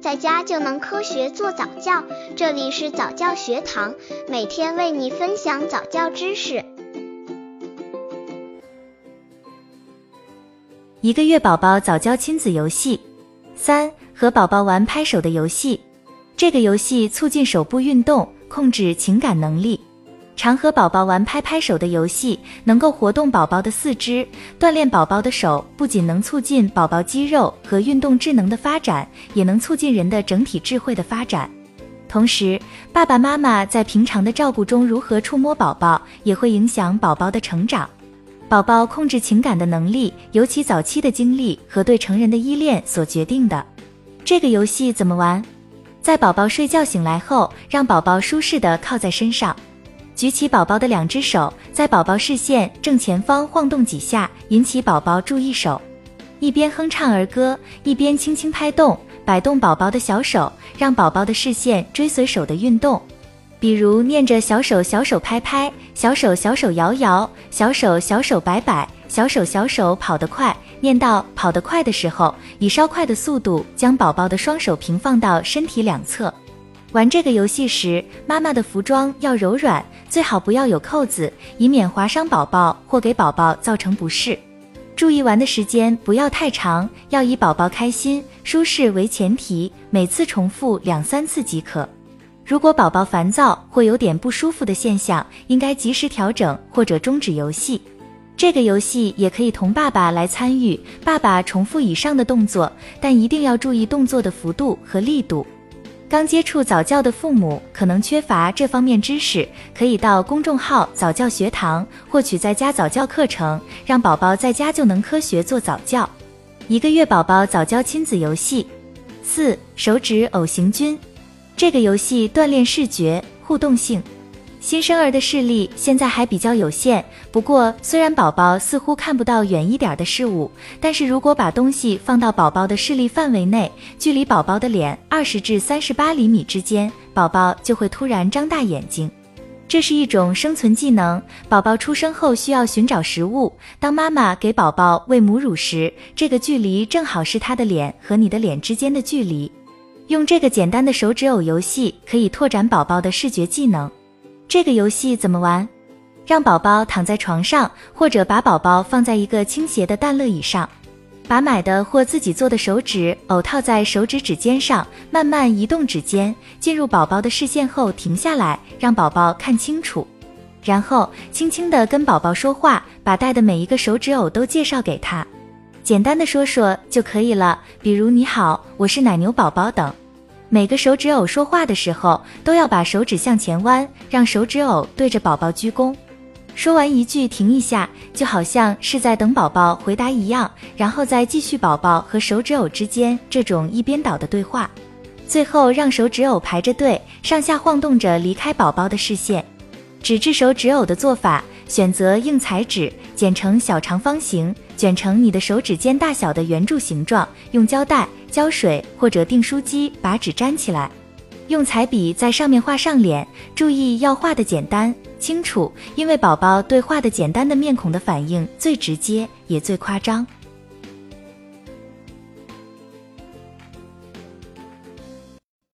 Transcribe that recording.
在家就能科学做早教。这里是早教学堂，每天为你分享早教知识。一个月宝宝早教亲子游戏三，和宝宝玩拍手的游戏。这个游戏促进手部运动，控制情感能力。常和宝宝玩拍拍手的游戏，能够活动宝宝的四肢，锻炼宝宝的手，不仅能促进宝宝肌肉和运动智能的发展，也能促进人的整体智慧的发展。同时，爸爸妈妈在平常的照顾中如何触摸宝宝，也会影响宝宝的成长。宝宝控制情感的能力，由其早期的经历和对成人的依恋所决定的。这个游戏怎么玩？在宝宝睡觉醒来后，让宝宝舒适的靠在身上。举起宝宝的两只手，在宝宝视线正前方晃动几下，引起宝宝注意手。一边哼唱儿歌，一边轻轻拍动、摆动宝宝的小手，让宝宝的视线追随手的运动。比如念着小手小手拍拍，小手小手摇摇，小手小手摆摆，小手小手跑得快。念到跑得快的时候，以稍快的速度将宝宝的双手平放到身体两侧。玩这个游戏时，妈妈的服装要柔软，最好不要有扣子，以免划伤宝宝或给宝宝造成不适。注意玩的时间不要太长，要以宝宝开心、舒适为前提，每次重复两三次即可。如果宝宝烦躁或有点不舒服的现象，应该及时调整或者终止游戏。这个游戏也可以同爸爸来参与，爸爸重复以上的动作，但一定要注意动作的幅度和力度。刚接触早教的父母可能缺乏这方面知识，可以到公众号早教学堂获取在家早教课程，让宝宝在家就能科学做早教。一个月宝宝早教亲子游戏四手指偶行军，这个游戏锻炼视觉互动性。新生儿的视力现在还比较有限，不过虽然宝宝似乎看不到远一点的事物，但是如果把东西放到宝宝的视力范围内，距离宝宝的脸二十至三十八厘米之间，宝宝就会突然张大眼睛。这是一种生存技能。宝宝出生后需要寻找食物，当妈妈给宝宝喂母乳时，这个距离正好是他的脸和你的脸之间的距离。用这个简单的手指偶游戏，可以拓展宝宝的视觉技能。这个游戏怎么玩？让宝宝躺在床上，或者把宝宝放在一个倾斜的蛋乐椅上，把买的或自己做的手指偶套在手指指尖上，慢慢移动指尖，进入宝宝的视线后停下来，让宝宝看清楚，然后轻轻地跟宝宝说话，把戴的每一个手指偶都介绍给他，简单的说说就可以了，比如你好，我是奶牛宝宝等。每个手指偶说话的时候，都要把手指向前弯，让手指偶对着宝宝鞠躬。说完一句停一下，就好像是在等宝宝回答一样，然后再继续宝宝和手指偶之间这种一边倒的对话。最后让手指偶排着队，上下晃动着离开宝宝的视线。纸质手指偶的做法：选择硬彩纸，剪成小长方形，卷成你的手指尖大小的圆柱形状，用胶带。胶水或者订书机把纸粘起来，用彩笔在上面画上脸，注意要画的简单清楚，因为宝宝对画的简单的面孔的反应最直接也最夸张。